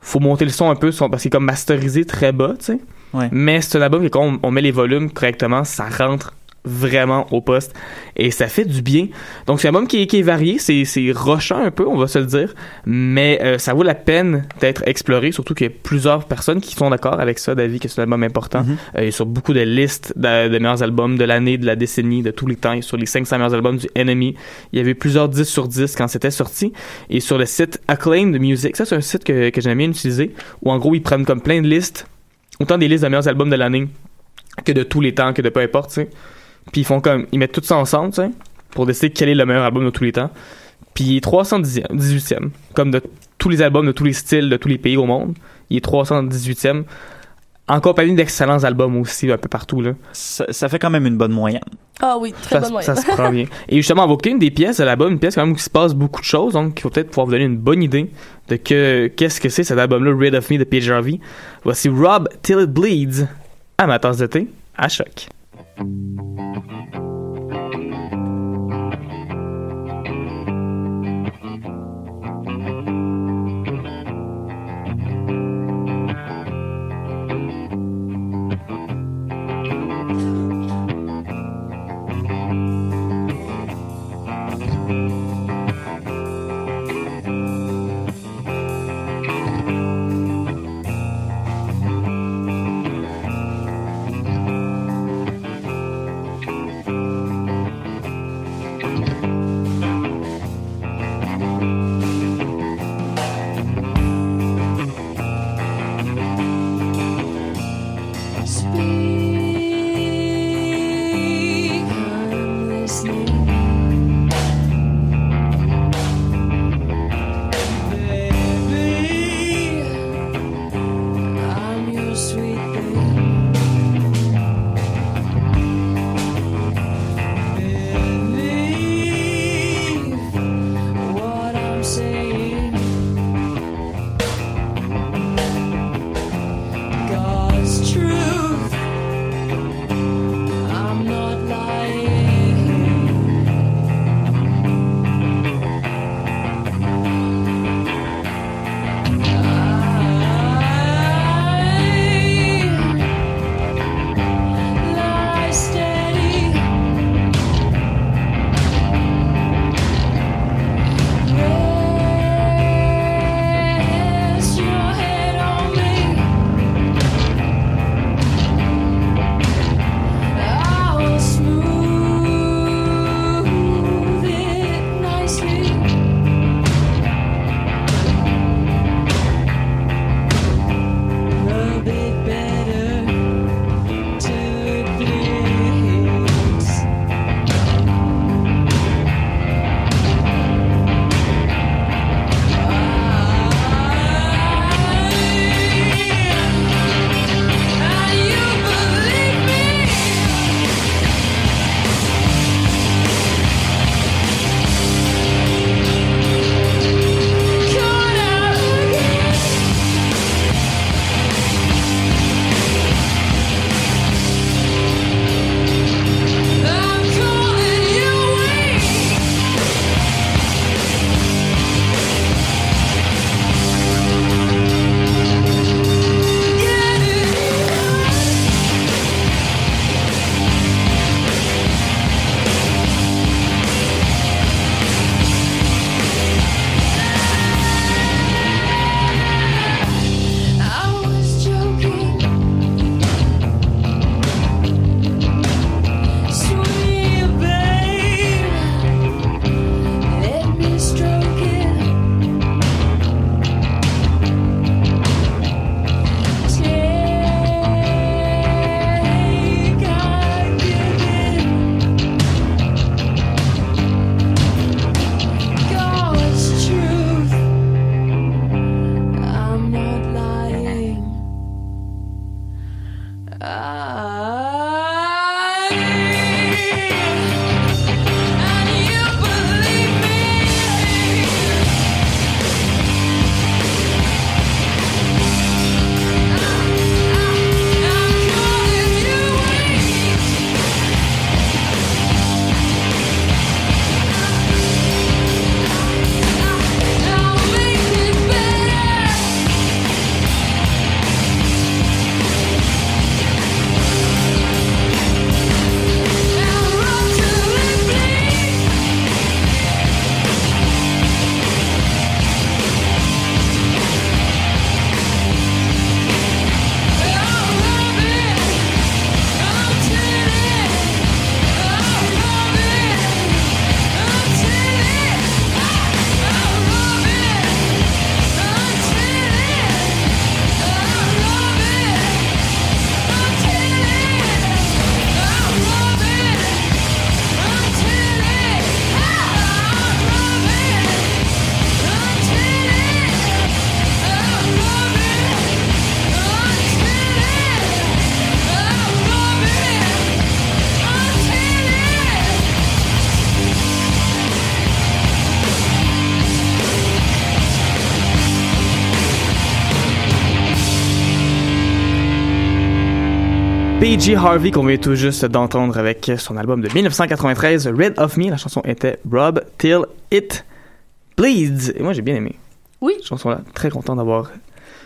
faut monter le son un peu parce qu'il est comme masterisé très bas, tu sais. Ouais. Mais c'est un album que quand on, on met les volumes correctement, ça rentre vraiment au poste et ça fait du bien. Donc c'est un album qui est, qui est varié, c'est c'est rochant un peu, on va se le dire, mais euh, ça vaut la peine d'être exploré, surtout qu'il y a plusieurs personnes qui sont d'accord avec ça, d'avis que c'est un album important. Euh, il est sur beaucoup de listes de, de meilleurs albums de l'année, de la décennie, de tous les temps, Il est sur les 500 meilleurs albums du Enemy. Il y avait plusieurs 10 sur 10 quand c'était sorti et sur le site Acclaimed Music, ça c'est un site que, que j'aime bien utiliser où en gros ils prennent comme plein de listes, autant des listes de meilleurs albums de l'année que de tous les temps, que de peu importe, tu sais. Puis ils font comme, ils mettent tout ça ensemble, tu sais, pour décider quel est le meilleur album de tous les temps. Puis il est 310e, 18e, comme de tous les albums de tous les styles, de tous les pays au monde. Il est 318e, en compagnie d'excellents albums aussi, un peu partout, là. Ça, ça fait quand même une bonne moyenne. Ah oui, très Ça, bonne moyenne. ça se prend bien. Et justement, on va écouter une des pièces de l'album, une pièce quand même où il se passe beaucoup de choses, donc il faut peut-être pouvoir vous donner une bonne idée de que qu'est-ce que c'est cet album-là, Rid of Me de Page Harvey. Voici Rob Till It Bleeds à ma tasse de thé à choc. Thank you. PG Harvey qu'on vient tout juste d'entendre avec son album de 1993, Red of Me. La chanson était Rob Till It Bleeds. Et moi, j'ai bien aimé. Oui. Cette chanson-là. Très content d'avoir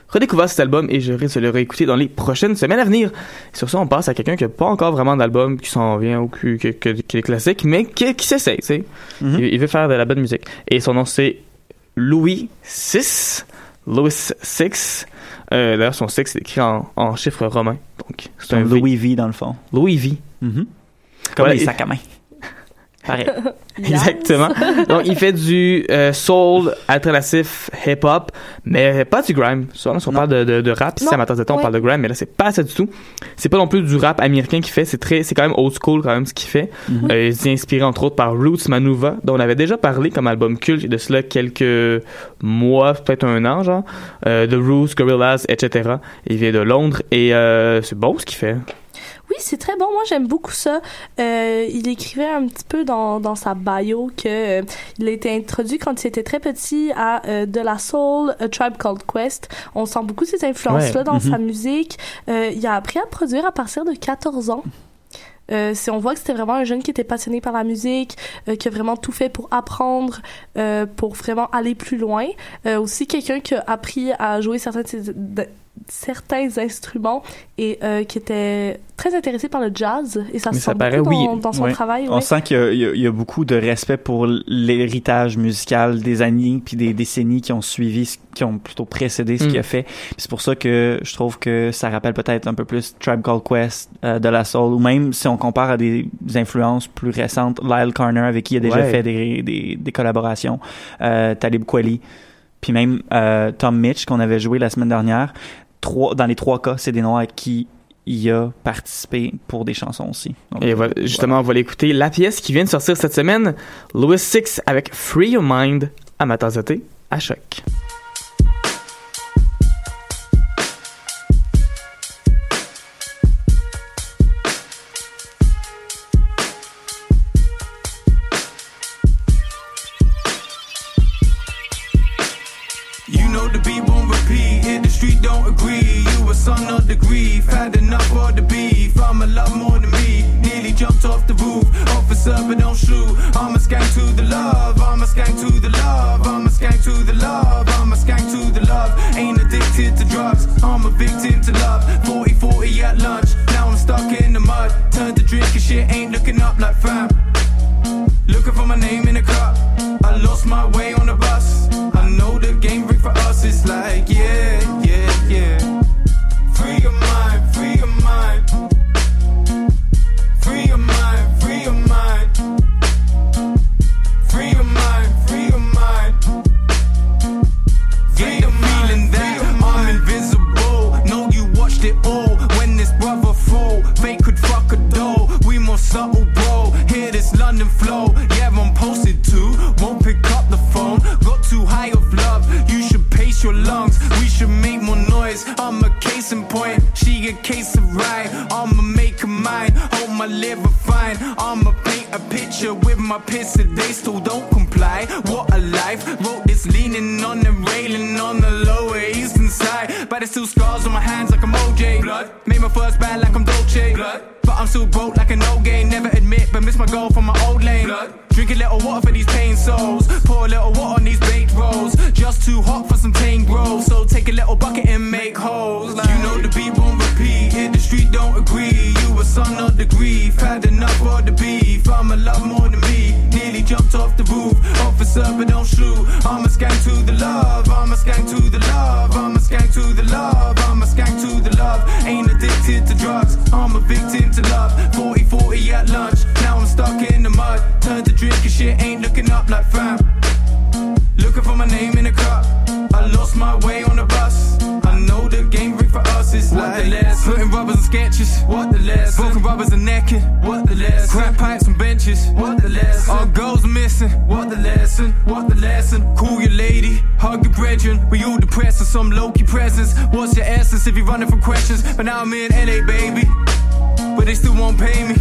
redécouvert cet album et je risque de le réécouter dans les prochaines semaines à venir. Et sur ça, on passe à quelqu'un qui n'a pas encore vraiment d'album, qui s'en vient ou qui, qui- qui- qui est classique, mais qui, qui s'essaye, tu sais. il, il veut faire de la bonne musique. Et son nom, c'est Louis VI. Louis VI. Euh, D'ailleurs, son 6 c'est écrit en, en chiffres romains. Donc, c'est un Louis V dans le fond. Louis V. Comme Voilà, les sacs à main. Pareil. Exactement. Donc, il fait du euh, soul, alternatif, hip-hop, mais pas du grime. Souvent, si on parle de, de, de rap, si amateur de temps, on ouais. parle de grime, mais là, c'est pas ça du tout. C'est pas non plus du rap américain qu'il fait. C'est très, c'est quand même old school, quand même, ce qu'il fait. Mhm. Euh, il s'est inspiré, entre autres, par Roots Manuva, dont on avait déjà parlé comme album culte, il y a de cela quelques mois, peut-être un an, genre. Euh, The Roots, Gorillaz, etc. Il vient de Londres et euh, c'est beau ce qu'il fait. Oui, c'est très bon. Moi, j'aime beaucoup ça. Euh, il écrivait un petit peu dans, dans sa bio que euh, il a été introduit quand il était très petit à euh, de la soul, A Tribe Called Quest. On sent beaucoup ces influences-là Ouais. dans sa musique. Euh, il a appris à produire à partir de 14 ans. Euh, si on voit que c'était vraiment un jeune qui était passionné par la musique, euh, qui a vraiment tout fait pour apprendre, euh, pour vraiment aller plus loin. Aussi quelqu'un qui a appris à jouer certains de ses- de- certains instruments et euh, qui était très intéressé par le jazz et ça Mais se ça sent paraît, beaucoup oui. dans, dans son travail. On sent qu'il y a, y beaucoup de respect pour l'héritage musical des années puis des décennies qui ont suivi, qui ont plutôt précédé ce Mm. qu'il a fait. Puis C'est pour ça que je trouve que ça rappelle peut-être un peu plus Tribe Called Quest, euh, de la soul, ou même si on compare à des influences plus récentes, Lyle Carner avec qui il a déjà Ouais. fait des, des, des collaborations, euh, Talib Kweli, puis même euh, Tom Mitch qu'on avait joué la semaine dernière. Trois, dans les trois cas, c'est des à qui il a participé pour des chansons aussi. Donc, Et voilà, justement, on va l'écouter. La pièce qui vient de sortir cette semaine, Louis Six avec Free Your Mind à Matazoté à choc. Know the beat won't repeat, street don't agree. You a son of the grief, had enough for the beef. I'm a lot more than me, nearly jumped off the roof. Officer, but don't shoot. I'm a skank to the love, I'm a skank to the love, I'm a skank to the love, I'm a skank to the love. Ain't addicted to drugs, I'm a victim to love. 40 40 at lunch, now I'm stuck in the mud. Turned to drinking shit, ain't looking up like fam. Looking for my name in the cup. I lost my way on the bus. The game rigged for us. It's like, yeah, yeah, yeah. My fine. I'ma paint a picture with my piss. They still don't comply. What a life. Wrote this leaning on the railing on the lower eastern side. But there's still scars on my hands like I'm OJ. Blood. Made my first bad like I'm Dolce. Blood. But I'm still broke like a no gain. Never admit, but miss my goal from my old lane. Blood. Drink a little water for these pain souls. Pour a little water on these baked rolls. Just too hot for some pain, growth. So take a little bucket and son of the grief. Had enough for the beef. I'm a lot more than me. Nearly jumped off the roof. Officer, but don't shoot. I'm a skank to the love. I'm a skank to the love. I'm a skank to the love. I'm a skank to the love. Ain't addicted to drugs. I'm a victim to love. 40 40 at lunch. Sketches. What the lesson? Broken rubbers and naked. What the lesson? Crack pipes and benches. What the lesson? All girls are missing. What the lesson? What the lesson? Call your lady. Hug your brethren. We all depressed with some low key presence. What's your essence if you're running from questions? But now I'm in LA, baby. But they still won't pay me.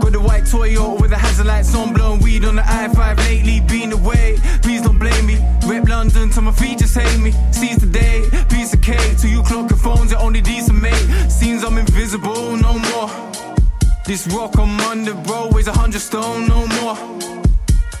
Got the white Toyota with the hazard lights on, blowing weed on the I-5 lately, been away. Please don't blame me. Rep London till my feet just hate me. Seize the day, piece of cake. Till you clock your phones, you're only decent mate. Seems I'm invisible. no more. This rock I'm under, bro, weighs a hundred stone, no more.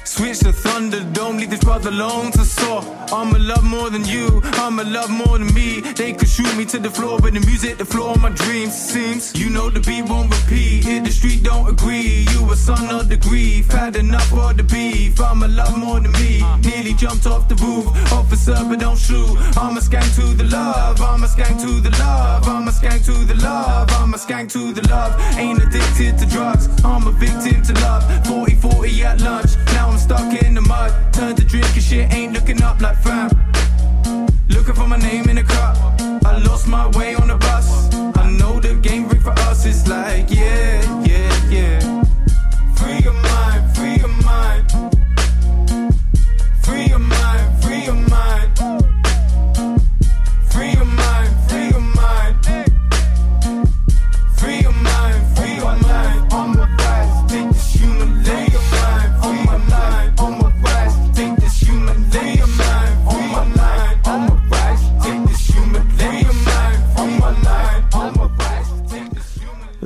Switch the to Thunderdome, leave this brother alone to soar. I'ma love more than you, I'ma love more than me. They could shoot me to the floor, but the music, the floor of my dreams seems. You know the beat won't repeat, if the street don't agree. You a son of the grief, had enough for the beef. I'ma love more than me. Nearly jumped off the roof, officer, but don't shoot. I'ma skank to the love, I'ma skank to the love, I'ma skank to the love, I'm a skank to the love. Ain't addicted to drugs, I'm a victim to love. 40 40 at lunch, now I'm stuck in the mud. Turn to drinking shit, ain't looking up like fam. Looking for my name in a cup. I lost my way on the bus. I know the game ring for us is like, yeah, yeah, yeah.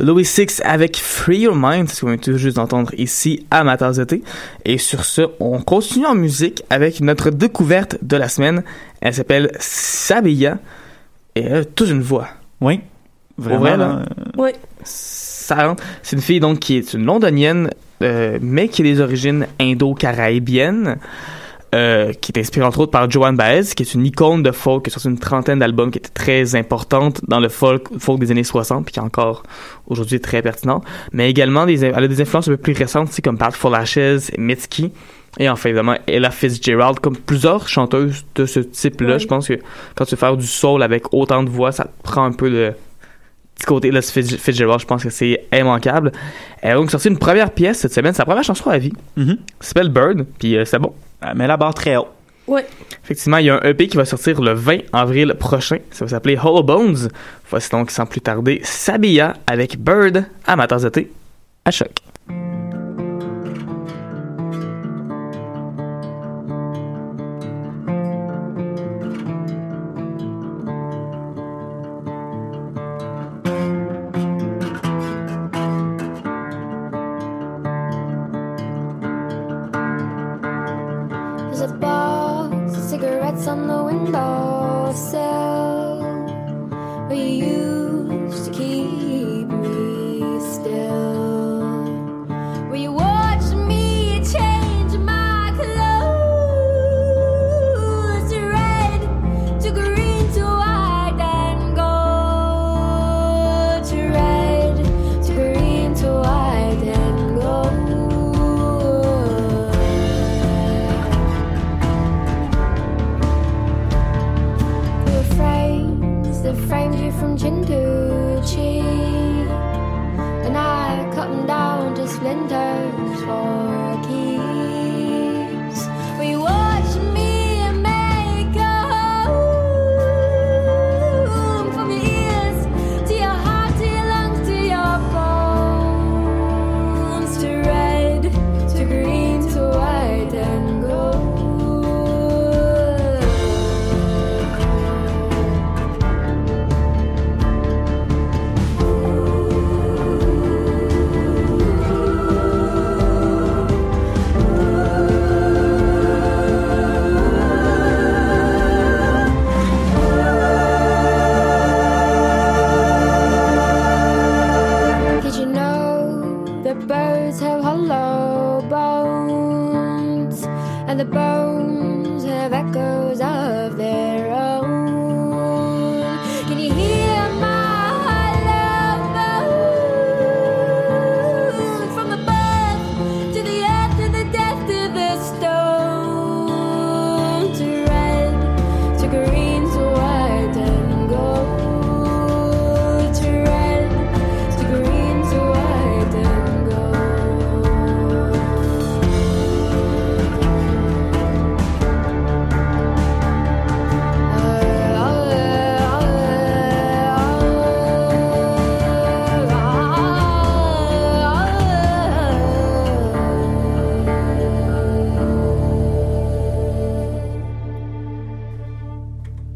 Louis Six avec Free Your Mind, c'est ce qu'on vient tout juste d'entendre ici à ma tasse de thé. Et sur ce, on continue en musique avec notre découverte de la semaine. Elle s'appelle Sabia et elle a toute une voix. Oui, vraiment, vrai, là, Oui. ça rentre. C'est une fille donc qui est une londonienne, euh, mais qui a des origines indo-caraïbiennes. Euh, qui est inspirée entre autres par Joan Baez, qui est une icône de folk, qui a sorti une trentaine d'albums, qui était très importante dans le folk, folk des années 60, puis qui est encore aujourd'hui très pertinente. Mais également, des, elle a des influences un peu plus récentes, comme Powerful Ashes, Mitski. Et enfin, évidemment, Ella Fitzgerald, comme plusieurs chanteuses de ce type-là. Je pense que quand tu veux faire du soul avec autant de voix, ça te prend un peu le, petit côté là, Fitz- Fitzgerald, je pense que c'est immanquable. Elle a donc sorti une première pièce cette semaine, sa première chanson à vie. Mhm. Ça s'appelle Bird, puis euh, c'est bon. Elle met la barre très haut. Ouais. Effectivement, il y a un EP qui va sortir le 20 avril prochain. Ça va s'appeler Hollow Bones. Voici donc, sans plus tarder, Sabia avec Bird à ma tasse de thé à choc. on Chintucci. and I cut them down to splinters.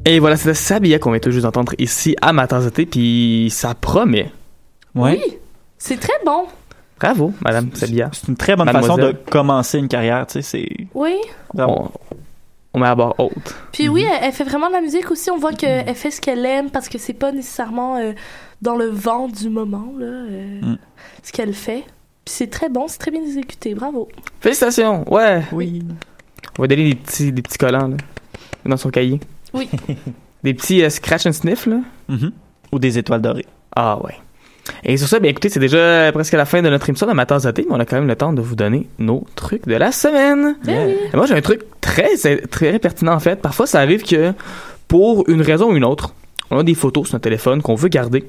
Et voilà, c'était Sabia qu'on vient tout juste d'entendre ici à ma tasse de thé, puis ça promet. Ouais. Oui, c'est très bon. Bravo, Madame Sabia. C'est une très bonne façon de commencer une carrière, tu sais, c'est... Oui. On, on met à barre haute. Puis oui, elle, elle fait vraiment de la musique aussi. On voit qu'elle fait ce qu'elle aime parce que c'est pas nécessairement euh, dans le vent du moment, là, euh, Mm. ce qu'elle fait. Puis c'est très bon, c'est très bien exécuté. Bravo. Félicitations, ouais. Oui. On va donner des petits, des petits collants, là, dans son cahier. Oui. Des petits euh, scratch and sniff, là. Mhm. Ou des étoiles dorées. Ah ouais. Et sur ça, bien écoutez, c'est déjà presque la fin de notre émission de ma tasse de thé, mais on a quand même le temps de vous donner nos trucs de la semaine. Ben moi, j'ai un truc très, très pertinent en fait. Parfois, ça arrive que pour une raison ou une autre, on a des photos sur notre téléphone qu'on veut garder,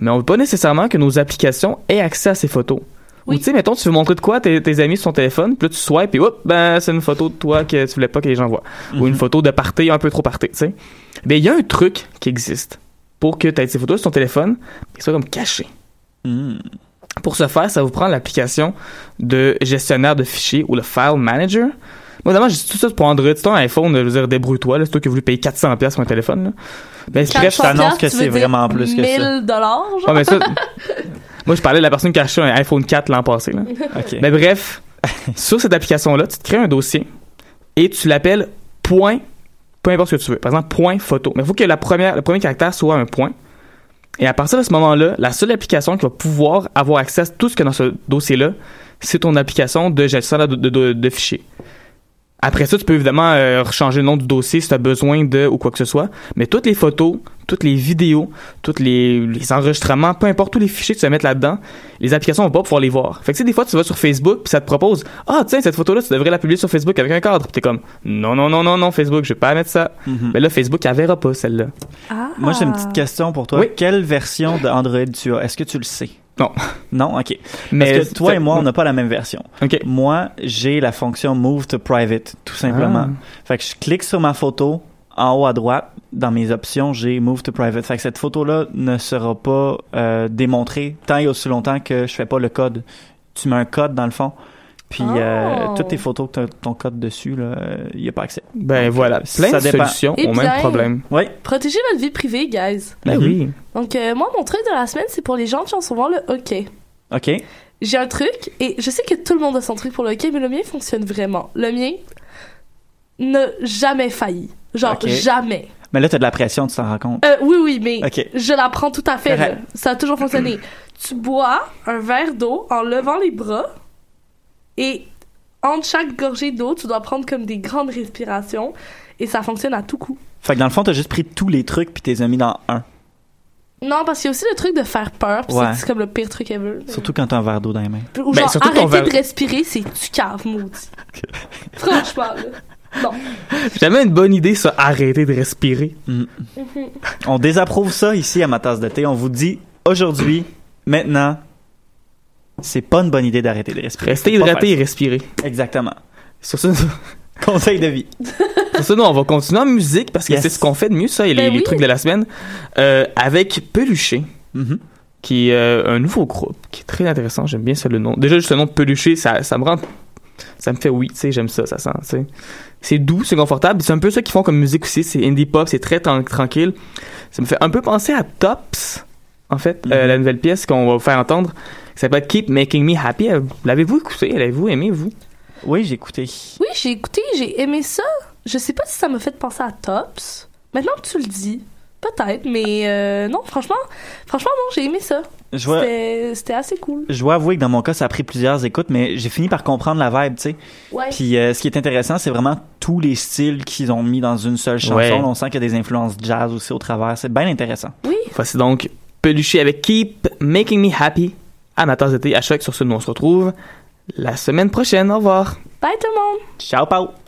mais on veut pas nécessairement que nos applications aient accès à ces photos. Ou tu sais, mettons, tu veux montrer de quoi à tes, tes amis sur ton téléphone, puis là tu swipes et hop, ben c'est une photo de toi que tu voulais pas que les gens voient. Ou une photo de party un peu trop party, tu sais. Ben il y a un truc qui existe pour que tu aies ces photos sur ton téléphone, qui soit comme caché. Pour ce faire, ça vous prend l'application de gestionnaire de fichiers ou le File Manager. Moi, évidemment, j'ai tout ça pour Android. C'est un iPhone, je veux dire, débrouille-toi. là. C'est toi qui as voulu payer 400$ piastres pour un téléphone. Là. Ben, bref, 400 t'annonces que c'est vraiment plus que ça. 1000 dollars, genre? Ouais, mais ça- moi, je parlais de la personne qui a acheté un iPhone 4 l'an passé. Là. Mais bref, sur cette application-là, tu te crées un dossier et tu l'appelles point, peu importe ce que tu veux. Par exemple, point photo. Mais il faut que la première, le premier caractère soit un point. Et à partir de ce moment-là, la seule application qui va pouvoir avoir accès à tout ce qu'il y a dans ce dossier-là, c'est ton application de gestion de, de- de- de fichiers. Après ça, tu peux évidemment euh, changer le nom du dossier si tu as besoin de ou quoi que ce soit. Mais toutes les photos, toutes les vidéos, tous les, les enregistrements, peu importe tous les fichiers que tu vas mettre là-dedans, les applications vont pas pouvoir les voir. Fait que tu sais, des fois, tu vas sur Facebook puis ça te propose Ah, tiens, cette photo-là, tu devrais la publier sur Facebook avec un cadre. Puis t'es comme Non, non, non, non, non, Facebook, je vais pas mettre ça. Mhm. Mais là, Facebook, elle verra pas celle-là. Moi, j'ai une petite question pour toi. Oui. Quelle version d'Android tu as? Est-ce que tu le sais? Non. Non? OK. Mais Parce que toi et moi, on n'a pas la même version. OK. Moi, j'ai la fonction Move to Private, tout simplement. Ah. Fait que je clique sur ma photo, en haut à droite, dans mes options, j'ai Move to Private. Fait que cette photo-là ne sera pas euh, démontrée tant et aussi longtemps que je fais pas le code. Tu mets un code dans le fond, puis euh, Oh. toutes tes photos que ton code dessus, il n'y a pas accès. Ben voilà, plein ça de dépend. solutions au même problème. Oui. Protégez votre vie privée, guys. Ben oui. Donc, euh, moi, mon truc de la semaine, c'est pour les gens qui ont souvent le hockey. OK. J'ai un truc, et je sais que tout le monde a son truc pour le hockey, mais le mien fonctionne vraiment. Le mien n'a jamais failli. Genre, jamais. Mais là, tu as de la pression, tu t'en rends compte. Euh, oui, oui, mais Ok. je la prends tout à fait. Là. Ça a toujours fonctionné. tu bois un verre d'eau en levant les bras et entre chaque gorgée d'eau, tu dois prendre comme des grandes respirations et ça fonctionne à tout coup. Fait que dans le fond, tu as juste pris tous les trucs puis tu les as mis dans un. Non, parce qu'il y a aussi le truc de faire peur, puis Ouais. c'est- comme le pire truc ever. Surtout quand tu as un verre d'eau dans les mains. Ou Ben, genre, arrêter verre- de respirer, c'est tu caves, maudit. Franchement, là. Non. Jamais une bonne idée, ça, arrêter de respirer. Mm. On désapprouve ça ici à ma tasse de thé. On vous dit aujourd'hui, maintenant, c'est pas une bonne idée d'arrêter de respirer. Pas hydraté et respirer. Exactement. Sur ça, Conseil de vie. sur ça, nous, on va continuer en musique parce que Yes. c'est ce qu'on fait de mieux, ça, et les, Ben les oui. trucs de la semaine, euh, avec Peluché, Mhm. qui est euh, un nouveau groupe, qui est très intéressant. J'aime bien ça, le nom. Déjà, juste le nom de Peluché, ça, ça me rend. Ça me fait oui, tu sais, j'aime ça, ça sent, tu sais. C'est doux, c'est confortable. C'est un peu ça qu'ils font comme musique aussi. C'est indie pop, c'est très tran- tranquille. Ça me fait un peu penser à Tops, en fait, euh, Mhm. la nouvelle pièce qu'on va vous faire entendre, qui s'appelle Keep Making Me Happy. Euh, L'avez-vous écouté? L'avez-vous aimé, vous? Oui, j'ai écouté. Oui, j'ai écouté, j'ai aimé ça. Je sais pas si ça m'a fait penser à Tops. Maintenant que tu le dis, peut-être, mais euh, non, franchement, franchement, non, j'ai aimé ça. C'était c'était assez cool. Je dois avouer que dans mon cas, ça a pris plusieurs écoutes, mais j'ai fini par comprendre la vibe, tu sais. Ouais. Puis euh, ce qui est intéressant, c'est vraiment tous les styles qu'ils ont mis dans une seule chanson. Ouais. On sent qu'il y a des influences jazz aussi au travers. C'est bien intéressant. Oui. Voici donc Peluché avec Keep Making Me Happy de thé à choc. Sur ce, nous on se retrouve la semaine prochaine. Au revoir. Bye tout le monde! Ciao, Pau!